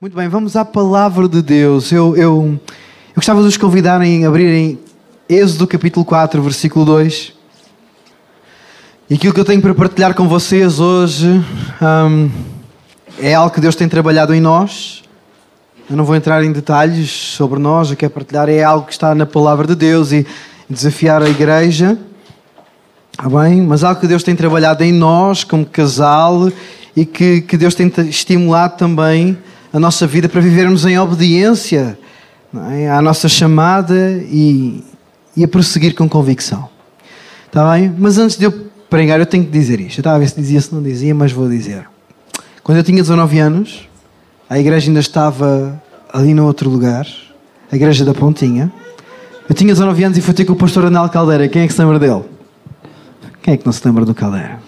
Muito bem, vamos à palavra de Deus. Eu, eu, eu gostava de os convidarem a abrirem Êxodo capítulo 4, versículo 2. E aquilo que eu tenho para partilhar com vocês hoje hum, é algo que Deus tem trabalhado em nós. Eu não vou entrar em detalhes sobre nós, o que é partilhar é algo que está na palavra de Deus e desafiar a igreja. Está bem? Mas algo que Deus tem trabalhado em nós como casal e que, que Deus tem estimulado também a nossa vida para vivermos em obediência é? à nossa chamada e, e a prosseguir com convicção. Está bem? Mas antes de eu pregar, eu tenho que dizer isto. Eu estava a ver se dizia, se não dizia, mas vou dizer. Quando eu tinha 19 anos, a igreja ainda estava ali no outro lugar, a igreja da Pontinha. Eu tinha 19 anos e fui ter com o pastor Anel Caldeira. Quem é que se lembra dele? Quem é que não se lembra do Caldeira?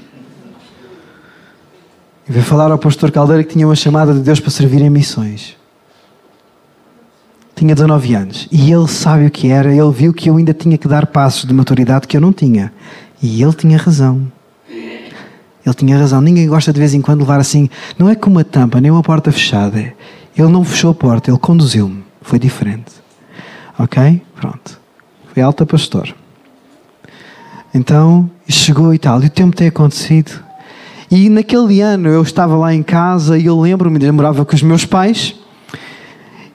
E veio falar ao pastor Caldeira que tinha uma chamada de Deus para servir em missões. Tinha 19 anos e ele sabe o que era, ele viu que eu ainda tinha que dar passos de maturidade que eu não tinha. E ele tinha razão. Ele tinha razão. Ninguém gosta de vez em quando levar assim, não é com uma tampa, nem uma porta fechada. Ele não fechou a porta, ele conduziu-me. Foi diferente. Ok? Pronto. Foi alta pastor. Então, chegou e tal. E o tempo tem acontecido. E naquele ano eu estava lá em casa e eu lembro-me, eu morava com os meus pais.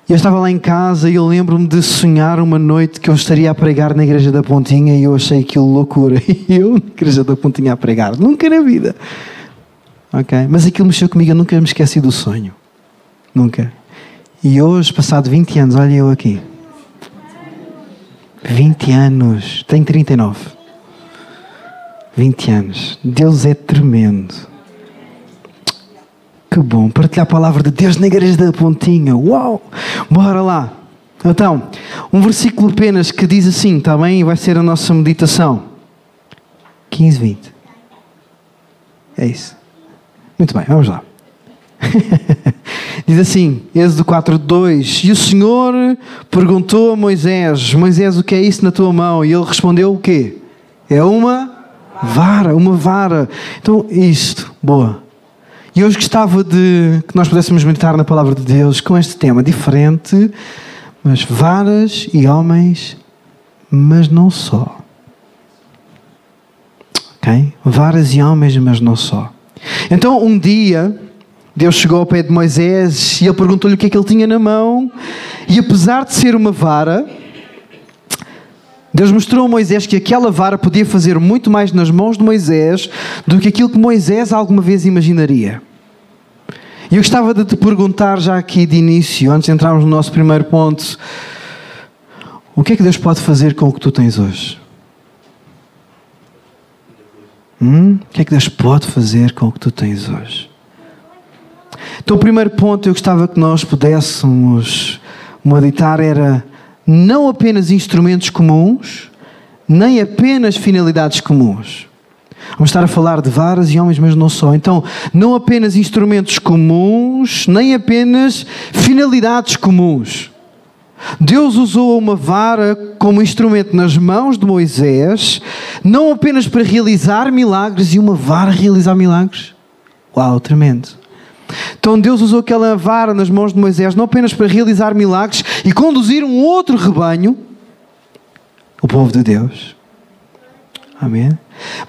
E eu estava lá em casa e eu lembro-me de sonhar uma noite que eu estaria a pregar na Igreja da Pontinha e eu achei aquilo loucura. E eu na Igreja da Pontinha a pregar. Nunca na vida. Ok? Mas aquilo mexeu comigo, eu nunca me esqueci do sonho. Nunca. E hoje, passado 20 anos, olha eu aqui. 20 anos. Tenho 39. 20 anos. Deus é tremendo. Que bom. Partilhar a palavra de Deus na igreja da Pontinha. Uau! Bora lá. Então, um versículo apenas que diz assim, está bem? Vai ser a nossa meditação. 15, 20. É isso. Muito bem, vamos lá. Diz assim, Êxodo 4, 2: E o Senhor perguntou a Moisés: Moisés, o que é isso na tua mão? E ele respondeu: O quê? É uma Vara, uma vara. Então, isto, boa. E hoje gostava de que nós pudéssemos meditar na palavra de Deus com este tema diferente, mas varas e homens, mas não só. Ok? Varas e homens, mas não só. Então, um dia, Deus chegou ao pé de Moisés e ele perguntou-lhe o que é que ele tinha na mão, e apesar de ser uma vara, Deus mostrou a Moisés que aquela vara podia fazer muito mais nas mãos de Moisés do que aquilo que Moisés alguma vez imaginaria. E eu gostava de te perguntar já aqui de início, antes de entrarmos no nosso primeiro ponto, o que é que Deus pode fazer com o que tu tens hoje? Hum? O que é que Deus pode fazer com o que tu tens hoje? Então, o primeiro ponto eu gostava que nós pudéssemos meditar era não apenas instrumentos comuns, nem apenas finalidades comuns. Vamos estar a falar de varas e homens, mas não só. Então, não apenas instrumentos comuns, nem apenas finalidades comuns. Deus usou uma vara como instrumento nas mãos de Moisés, não apenas para realizar milagres e uma vara realizar milagres. Uau, tremendo. Então Deus usou aquela vara nas mãos de Moisés não apenas para realizar milagres e conduzir um outro rebanho, o povo de Deus. Amém?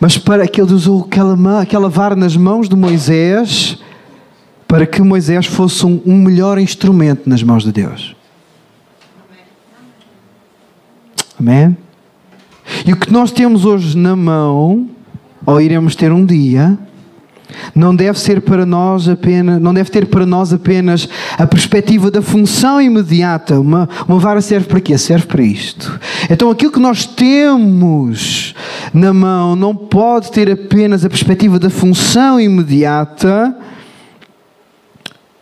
Mas para que ele usou aquela, aquela vara nas mãos de Moisés para que Moisés fosse um, um melhor instrumento nas mãos de Deus. Amém? E o que nós temos hoje na mão, ou iremos ter um dia, não deve ser para nós apenas, não deve ter para nós apenas a perspectiva da função imediata. Uma, uma vara serve para quê? Serve para isto. Então aquilo que nós temos na mão não pode ter apenas a perspectiva da função imediata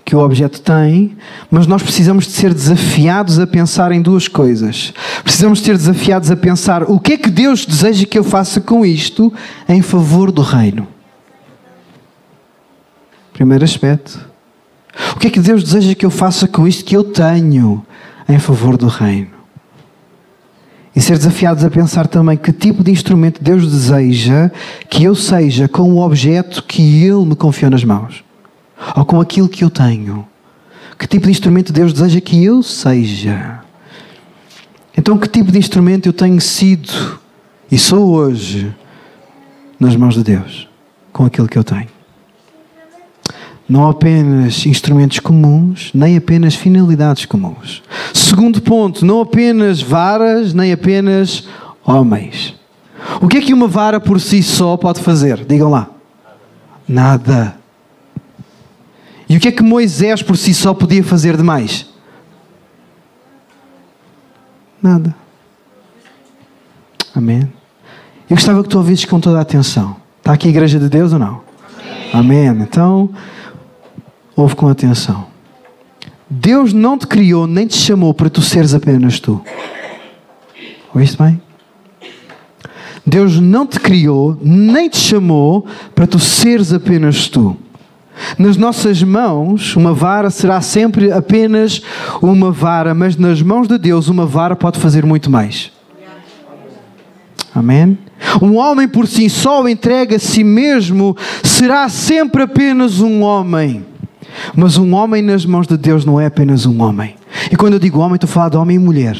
que o objeto tem, mas nós precisamos de ser desafiados a pensar em duas coisas. Precisamos de ser desafiados a pensar o que é que Deus deseja que eu faça com isto em favor do reino. Primeiro aspecto. O que é que Deus deseja que eu faça com isto que eu tenho em favor do reino? E ser desafiados a pensar também que tipo de instrumento Deus deseja que eu seja com o objeto que Ele me confiou nas mãos. Ou com aquilo que eu tenho. Que tipo de instrumento Deus deseja que eu seja? Então, que tipo de instrumento eu tenho sido e sou hoje nas mãos de Deus, com aquilo que eu tenho? Não apenas instrumentos comuns, nem apenas finalidades comuns. Segundo ponto, não apenas varas, nem apenas homens. O que é que uma vara por si só pode fazer? Digam lá. Nada. E o que é que Moisés por si só podia fazer demais? Nada. Amém. Eu gostava que tu ouvisses com toda a atenção. Está aqui a igreja de Deus ou não? Amém. Amém. Então, ouve com atenção. Deus não te criou nem te chamou para tu seres apenas tu. Ouviste bem? Deus não te criou nem te chamou para tu seres apenas tu. Nas nossas mãos, uma vara será sempre apenas uma vara, mas nas mãos de Deus, uma vara pode fazer muito mais. Amém? Um homem por si só entrega a si mesmo será sempre apenas um homem. Mas um homem nas mãos de Deus não é apenas um homem. E quando eu digo homem, estou a falar de homem e mulher.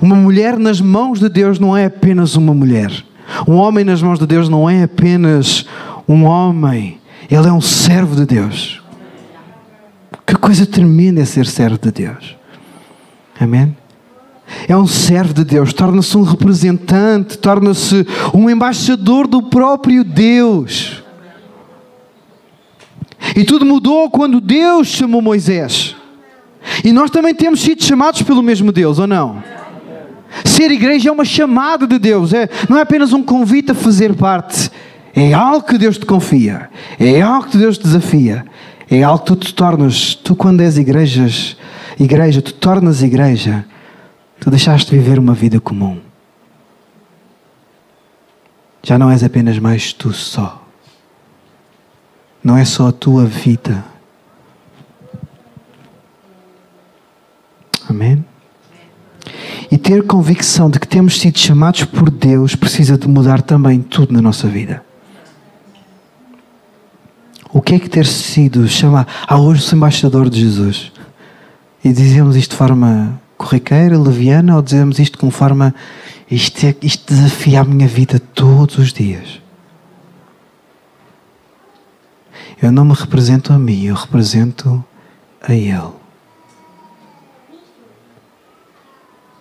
Uma mulher nas mãos de Deus não é apenas uma mulher. Um homem nas mãos de Deus não é apenas um homem. Ele é um servo de Deus. Que coisa tremenda é ser servo de Deus. Amém? É um servo de Deus, torna-se um representante, torna-se um embaixador do próprio Deus. E tudo mudou quando Deus chamou Moisés. E nós também temos sido chamados pelo mesmo Deus, ou não? Ser igreja é uma chamada de Deus, é, não é apenas um convite a fazer parte, é algo que Deus te confia, é algo que Deus te desafia, é algo que tu te tornas, tu quando és igrejas, igreja, tu tornas igreja, tu deixaste de viver uma vida comum. Já não és apenas mais tu só. Não é só a tua vida. Amém? E ter convicção de que temos sido chamados por Deus precisa de mudar também tudo na nossa vida. O que é que ter sido chamado? Ah, hoje sou embaixador de Jesus. E dizemos isto de forma corriqueira, leviana, ou dizemos isto com forma. Isto, é, isto desafia a minha vida todos os dias. Eu não me represento a mim, eu represento a Ele.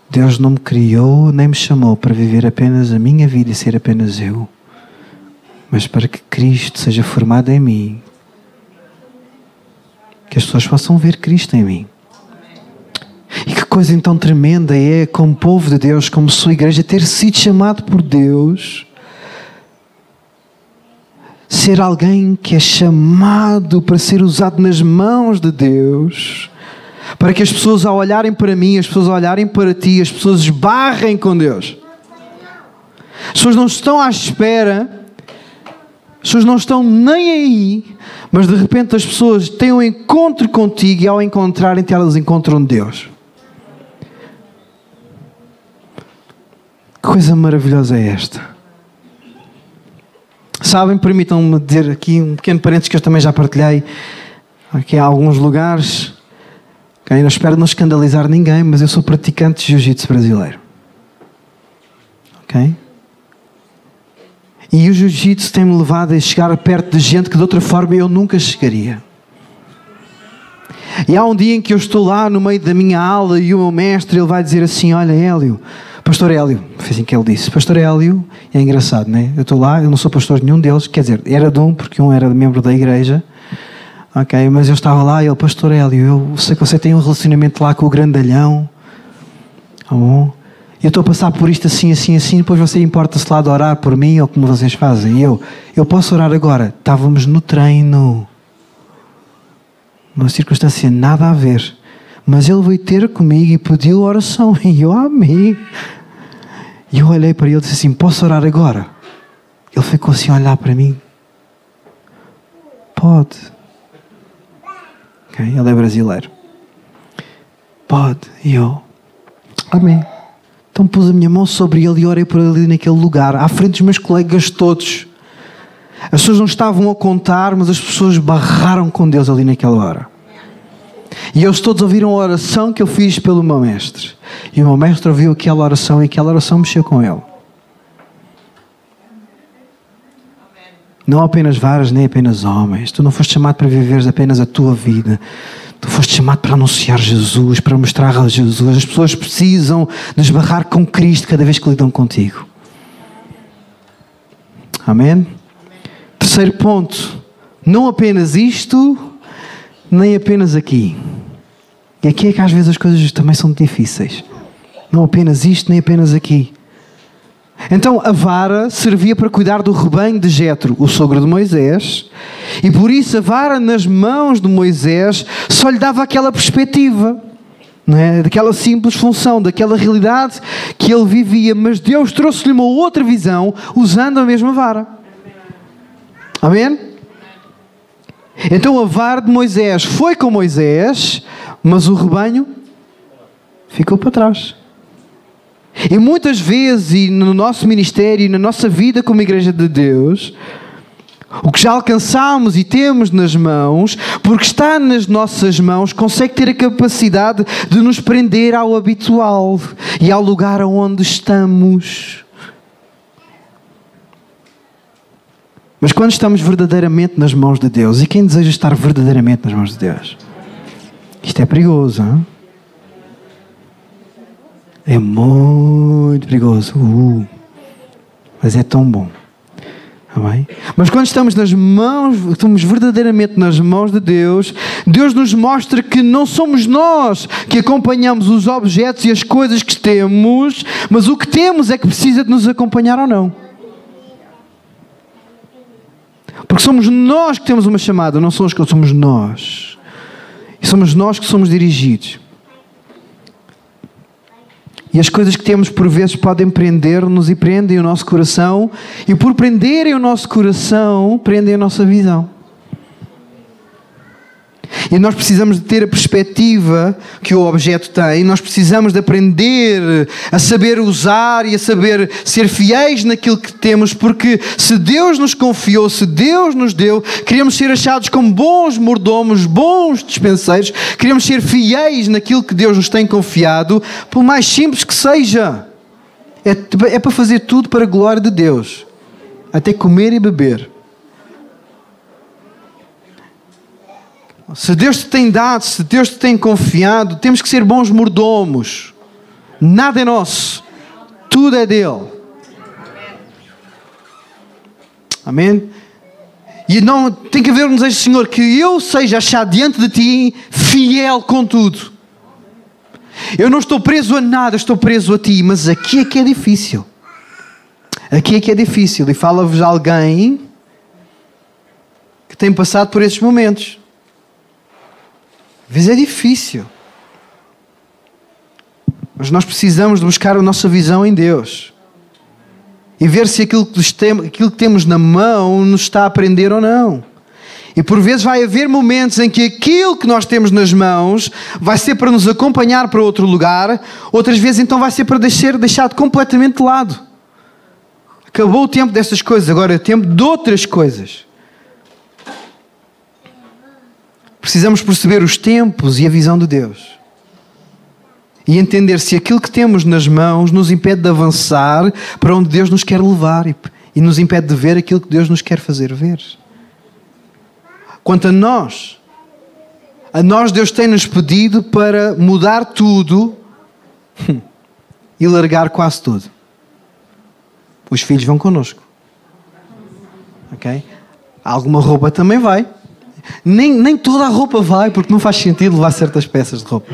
Deus não me criou nem me chamou para viver apenas a minha vida e ser apenas eu, mas para que Cristo seja formado em mim. Que as pessoas possam ver Cristo em mim. E que coisa então tremenda é, como povo de Deus, como sua igreja, ter sido chamado por Deus, ser alguém que é chamado para ser usado nas mãos de Deus para que as pessoas, ao olharem para mim, as pessoas olharem para ti, as pessoas esbarrem com Deus. As pessoas não estão à espera, as pessoas não estão nem aí, mas de repente as pessoas têm um encontro contigo e ao encontrarem-te, elas encontram Deus. Que coisa maravilhosa é esta? Sabem, permitam-me dizer aqui um pequeno parênteses que eu também já partilhei aqui em alguns lugares. Okay? Não espero não escandalizar ninguém, mas eu sou praticante de jiu-jitsu brasileiro. Ok? E o jiu-jitsu tem-me levado a chegar perto de gente que de outra forma eu nunca chegaria. E há um dia em que eu estou lá no meio da minha aula e o meu mestre ele vai dizer assim: Olha, Hélio, Pastor Hélio, foi assim que ele disse. Pastor Hélio, é engraçado, né? Eu estou lá, eu não sou pastor de nenhum deles, quer dizer, era de um, porque um era membro da igreja, Ok, mas eu estava lá e ele, Pastor Hélio, eu sei que você tem um relacionamento lá com o grandalhão. Tá bom? Eu estou a passar por isto assim, assim, assim, depois você importa-se lá de orar por mim ou como vocês fazem. Eu, eu posso orar agora. Estávamos no treino. Uma circunstância nada a ver. Mas ele veio ter comigo e pediu oração. E eu amei. E eu olhei para ele e disse assim: Posso orar agora? Ele ficou assim a olhar para mim. Pode. Okay? Ele é brasileiro. Pode. E eu. Amém. Então pus a minha mão sobre ele e orei por ali naquele lugar, à frente dos meus colegas todos. As pessoas não estavam a contar, mas as pessoas barraram com Deus ali naquela hora. E eles todos ouviram a oração que eu fiz pelo meu mestre. E o meu mestre ouviu aquela oração e aquela oração mexeu com ele. Não apenas varas, nem apenas homens. Tu não foste chamado para viveres apenas a tua vida. Tu foste chamado para anunciar Jesus, para mostrar a Jesus. As pessoas precisam de esbarrar com Cristo cada vez que lidam contigo. Amém? Terceiro ponto. Não apenas isto, nem apenas aqui. E aqui é que às vezes as coisas também são difíceis. Não apenas isto, nem apenas aqui. Então a vara servia para cuidar do rebanho de Jetro, o sogro de Moisés, e por isso a vara nas mãos de Moisés só lhe dava aquela perspectiva, não é? daquela simples função, daquela realidade que ele vivia, mas Deus trouxe-lhe uma outra visão usando a mesma vara. Amém? Então a vara de Moisés foi com Moisés, mas o rebanho ficou para trás. E muitas vezes, e no nosso ministério, e na nossa vida como Igreja de Deus, o que já alcançamos e temos nas mãos, porque está nas nossas mãos, consegue ter a capacidade de nos prender ao habitual e ao lugar onde estamos. Mas quando estamos verdadeiramente nas mãos de Deus, e quem deseja estar verdadeiramente nas mãos de Deus? Isto é perigoso, hein? É muito perigoso. Uh, mas é tão bom. Amém? Mas quando estamos nas mãos, estamos verdadeiramente nas mãos de Deus, Deus nos mostra que não somos nós que acompanhamos os objetos e as coisas que temos, mas o que temos é que precisa de nos acompanhar ou não. Porque somos nós que temos uma chamada, não somos, somos nós. E somos nós que somos dirigidos. E as coisas que temos por vezes podem prender-nos e prendem o nosso coração, e por prenderem o nosso coração, prendem a nossa visão. E nós precisamos de ter a perspectiva que o objeto tem, nós precisamos de aprender a saber usar e a saber ser fiéis naquilo que temos, porque se Deus nos confiou, se Deus nos deu, queremos ser achados como bons mordomos, bons dispenseiros, queremos ser fiéis naquilo que Deus nos tem confiado, por mais simples que seja. É, é para fazer tudo para a glória de Deus, até comer e beber. Se Deus te tem dado, se Deus te tem confiado, temos que ser bons mordomos. Nada é nosso, tudo é dele. Amém? E não tem que haver um desejo, Senhor, que eu seja achado diante de Ti fiel com tudo. Eu não estou preso a nada, estou preso a Ti, mas aqui é que é difícil. Aqui é que é difícil. E fala-vos alguém que tem passado por esses momentos. Às vezes é difícil. Mas nós precisamos de buscar a nossa visão em Deus. E ver se aquilo que, temos na mão nos está a aprender ou não. E por vezes vai haver momentos em que aquilo que nós temos nas mãos vai ser para nos acompanhar para outro lugar, outras vezes então vai ser para ser deixado completamente de lado. Acabou o tempo dessas coisas, agora é o tempo de outras coisas. Precisamos perceber os tempos e a visão de Deus. E entender se aquilo que temos nas mãos nos impede de avançar para onde Deus nos quer levar e, e nos impede de ver aquilo que Deus nos quer fazer ver. Quanto a nós, a nós Deus tem-nos pedido para mudar tudo e largar quase tudo. Os filhos vão connosco. Ok? Alguma roupa também vai. Nem, nem toda a roupa vai, porque não faz sentido levar certas peças de roupa.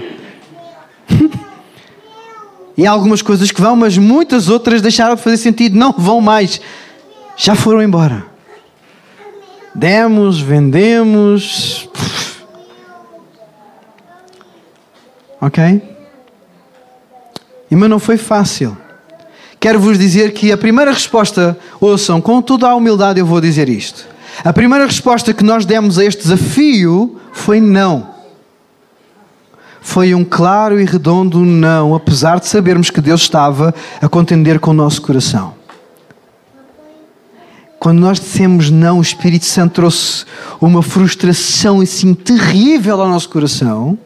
e há algumas coisas que vão, mas muitas outras deixaram de fazer sentido, não vão mais. Já foram embora. Demos, vendemos. Ok? E mas não foi fácil. Quero vos dizer que a primeira resposta, ouçam, com toda a humildade eu vou dizer isto. A primeira resposta que nós demos a este desafio foi não. Foi um claro e redondo não, apesar de sabermos que Deus estava a contender com o nosso coração. Quando nós dissemos não, o Espírito Santo trouxe uma frustração assim terrível ao nosso coração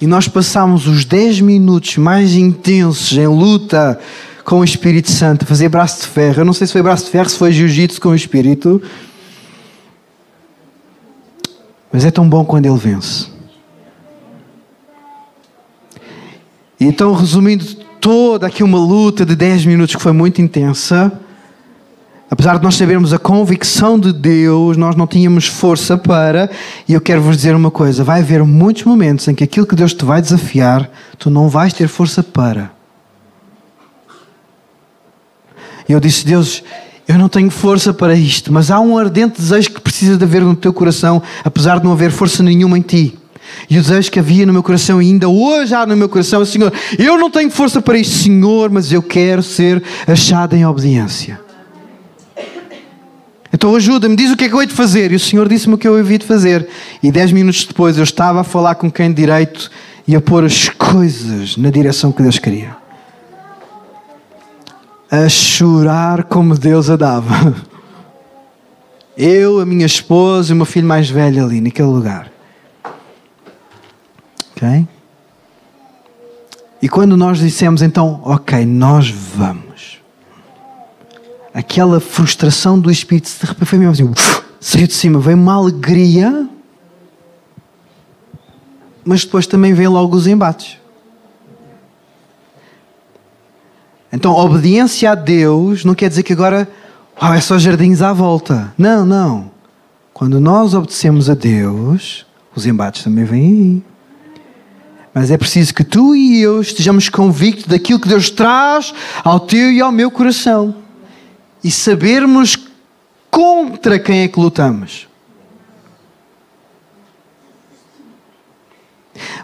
e nós passámos os 10 minutos mais intensos em luta com o Espírito Santo, a fazer braço de ferro. Eu não sei se foi braço de ferro, se foi jiu-jitsu com o Espírito. Mas é tão bom quando ele vence. Então, resumindo toda aqui uma luta de 10 minutos que foi muito intensa, apesar de nós sabermos a convicção de Deus, nós não tínhamos força para, e eu quero vos dizer uma coisa: vai haver muitos momentos em que aquilo que Deus te vai desafiar, tu não vais ter força para. E eu disse: Deus, eu não tenho força para isto, mas há um ardente desejo que precisa de haver no teu coração, apesar de não haver força nenhuma em ti. E o desejo que havia no meu coração, e ainda hoje há no meu coração, é: Senhor, eu não tenho força para isto, Senhor, mas eu quero ser achado em obediência. Então ajuda-me, diz o que é que eu hei de fazer. E o Senhor disse-me o que eu havia de fazer. E dez minutos depois eu estava a falar com quem de direito e a pôr as coisas na direção que Deus queria a chorar como Deus a dava. Eu, a minha esposa e o meu filho mais velho ali, naquele lugar. Ok? E quando nós dissemos então, ok, nós vamos. Aquela frustração do Espírito de repente foi mesmo assim, saiu de cima, veio uma alegria, mas depois também vem logo os embates. Então, obediência a Deus não quer dizer que agora oh, é só jardins à volta. Não, não. Quando nós obedecemos a Deus, os embates também vêm aí. Mas é preciso que tu e eu estejamos convictos daquilo que Deus traz ao teu e ao meu coração. E sabermos contra quem é que lutamos.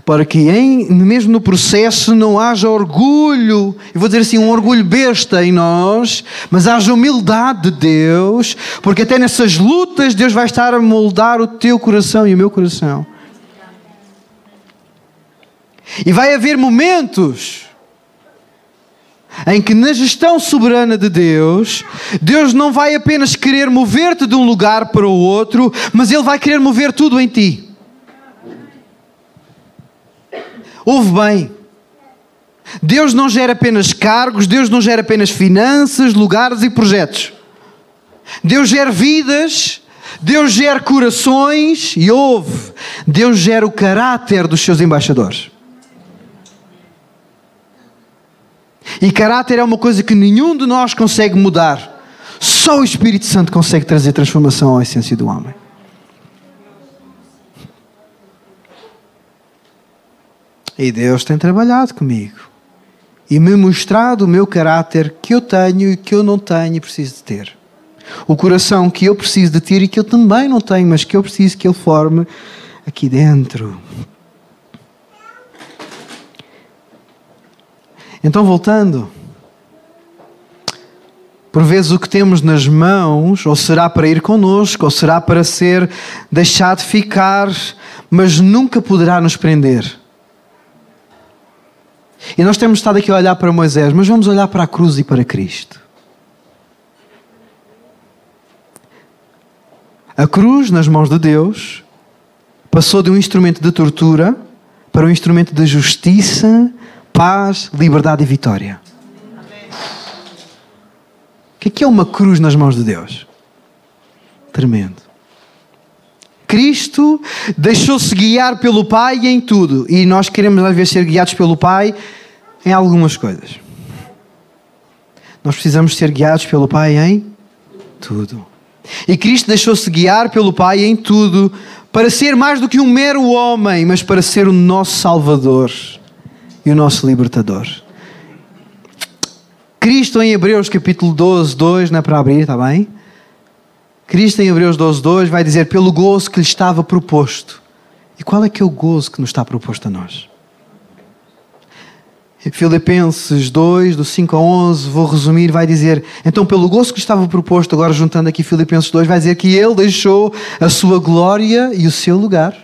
Para que em, mesmo no processo não haja orgulho, eu vou dizer assim, um orgulho besta em nós, mas haja humildade de Deus, porque até nessas lutas Deus vai estar a moldar o teu coração e o meu coração. E vai haver momentos em que na gestão soberana de Deus, Deus não vai apenas querer mover-te de um lugar para o outro, mas Ele vai querer mover tudo em ti. Ouve bem. Deus não gera apenas cargos, Deus não gera apenas finanças, lugares e projetos. Deus gera vidas, Deus gera corações e ouve. Deus gera o caráter dos seus embaixadores. E caráter é uma coisa que nenhum de nós consegue mudar. Só o Espírito Santo consegue trazer transformação à essência do homem. E Deus tem trabalhado comigo e me mostrado o meu caráter que eu tenho e que eu não tenho e preciso de ter. O coração que eu preciso de ter e que eu também não tenho, mas que eu preciso que ele forme aqui dentro. Então, voltando. Por vezes o que temos nas mãos, ou será para ir connosco, ou será para ser deixado ficar, mas nunca poderá nos prender. E nós temos estado aqui a olhar para Moisés, mas vamos olhar para a cruz e para Cristo. A cruz, nas mãos de Deus, passou de um instrumento de tortura para um instrumento de justiça, paz, liberdade e vitória. O que é, é uma cruz nas mãos de Deus? Tremendo. Cristo deixou-se guiar pelo Pai em tudo. E nós queremos, às vezes, ser guiados pelo Pai em algumas coisas. Nós precisamos ser guiados pelo Pai em tudo. E Cristo deixou-se guiar pelo Pai em tudo, para ser mais do que um mero homem, mas para ser o nosso Salvador e o nosso Libertador. Cristo em Hebreus capítulo 12, 2, não é para abrir, está bem? Cristo em Hebreus 12, 2 vai dizer pelo gozo que lhe estava proposto. E qual é que é o gozo que nos está proposto a nós? Filipenses 2, do 5 a 11, vou resumir, vai dizer: Então, pelo gosto que estava proposto, agora juntando aqui Filipenses 2, vai dizer que ele deixou a sua glória e o seu lugar.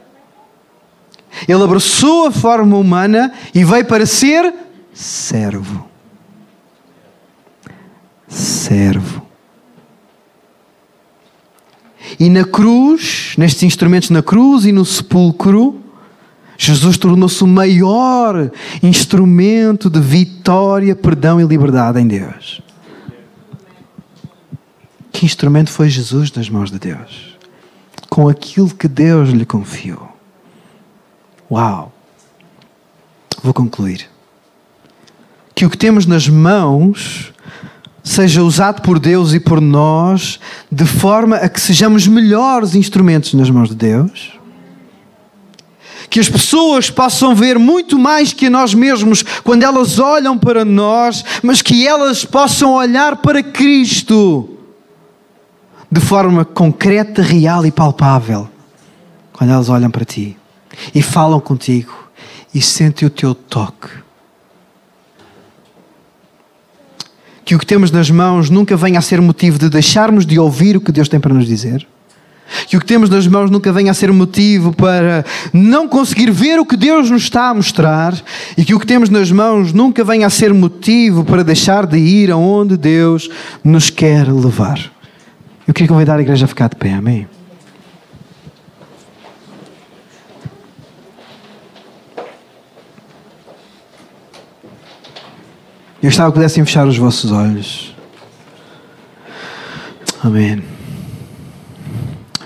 Ele abraçou a forma humana e veio para ser servo. Servo. E na cruz, nestes instrumentos na cruz e no sepulcro, Jesus tornou-se o maior instrumento de vitória, perdão e liberdade em Deus. Que instrumento foi Jesus nas mãos de Deus? Com aquilo que Deus lhe confiou. Uau! Vou concluir. Que o que temos nas mãos seja usado por Deus e por nós de forma a que sejamos melhores instrumentos nas mãos de Deus. Que as pessoas possam ver muito mais que nós mesmos quando elas olham para nós, mas que elas possam olhar para Cristo de forma concreta, real e palpável quando elas olham para ti e falam contigo e sentem o teu toque. Que o que temos nas mãos nunca venha a ser motivo de deixarmos de ouvir o que Deus tem para nos dizer. Que o que temos nas mãos nunca venha a ser motivo para não conseguir ver o que Deus nos está a mostrar. E que o que temos nas mãos nunca venha a ser motivo para deixar de ir aonde Deus nos quer levar. Eu queria convidar a igreja a ficar de pé, amém? Eu estava que pudessem fechar os vossos olhos. Amém.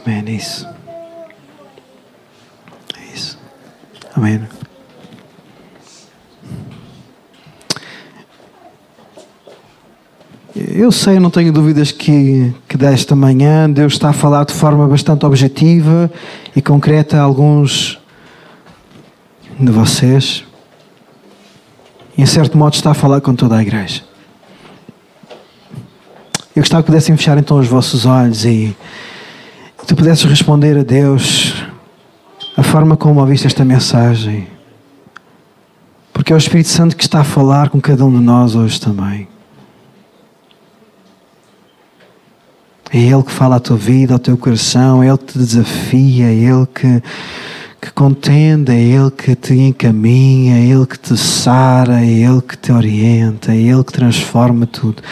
Amém. É isso. É isso. Amém. Eu sei, não tenho dúvidas que, que desta manhã Deus está a falar de forma bastante objetiva e concreta a alguns de vocês. Em certo modo, está a falar com toda a igreja. Eu gostava que pudessem fechar então os vossos olhos e tu pudesses responder a Deus a forma como ouviste esta mensagem. Porque é o Espírito Santo que está a falar com cada um de nós hoje também. É Ele que fala à tua vida, ao teu coração, é Ele que te desafia, é Ele que, que contende, é Ele que te encaminha, é Ele que te sara, é Ele que te orienta, é Ele que transforma tudo.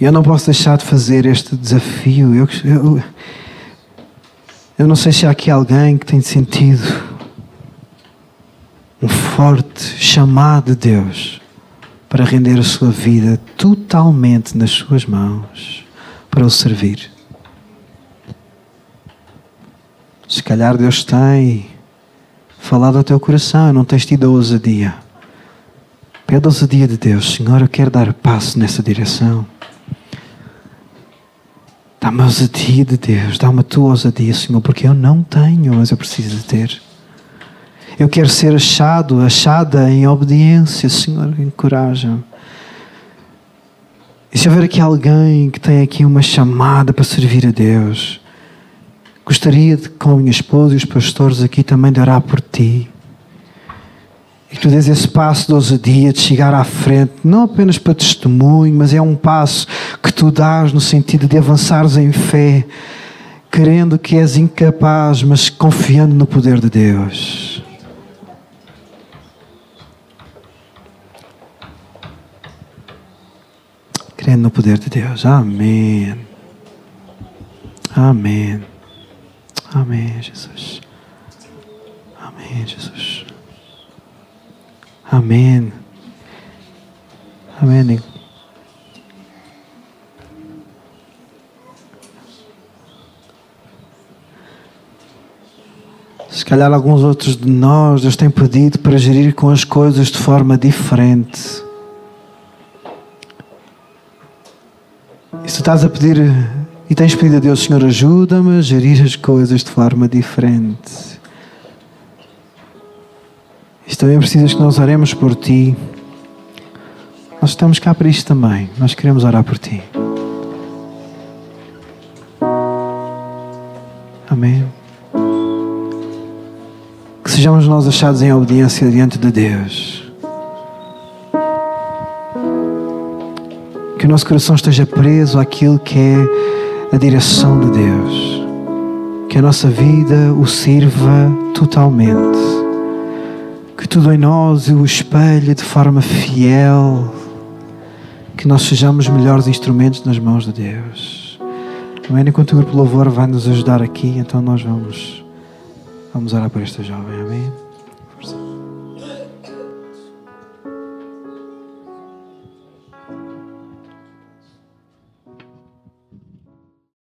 Eu não posso deixar de fazer este desafio. Eu, eu, eu não sei se há aqui alguém que tem sentido um forte chamado de Deus para render a sua vida totalmente nas suas mãos para o servir. Se calhar Deus tem falado ao teu coração e não tens tido a ousadia. Pede a ousadia de Deus, Senhor, eu quero dar passo nessa direção. Dá-me a ousadia de Deus, dá-me a tua ousadia, Senhor, porque eu não tenho, mas eu preciso de ter. Eu quero ser achado, achada em obediência, Senhor, encoraja-me. E se houver aqui alguém que tem aqui uma chamada para servir a Deus, gostaria de, com a minha esposa e os pastores aqui também de orar por ti. E que tu dês esse passo de ousadia, de chegar à frente, não apenas para testemunho, mas é um passo que tu dás no sentido de avançares em fé, querendo que és incapaz, mas confiando no poder de Deus. Crendo no poder de Deus. Amém. Amém. Amém, Jesus. Amém, Jesus. Amém. Amém. Se calhar alguns outros de nós, Deus tem pedido para gerir com as coisas de forma diferente. E se estás a pedir e tens pedido a Deus, Senhor, ajuda-me a gerir as coisas de forma diferente. E também precisas que nós oremos por ti. Nós estamos cá para isto também. Nós queremos orar por ti. Amém. Que sejamos nós achados em obediência diante de Deus. Que o nosso coração esteja preso àquilo que é a direção de Deus. Que a nossa vida o sirva totalmente que tudo em nós o espelhe de forma fiel, que nós sejamos melhores instrumentos nas mãos de Deus. Amém? Enquanto o grupo louvor vai nos ajudar aqui, então nós vamos, vamos orar por esta jovem. Amém?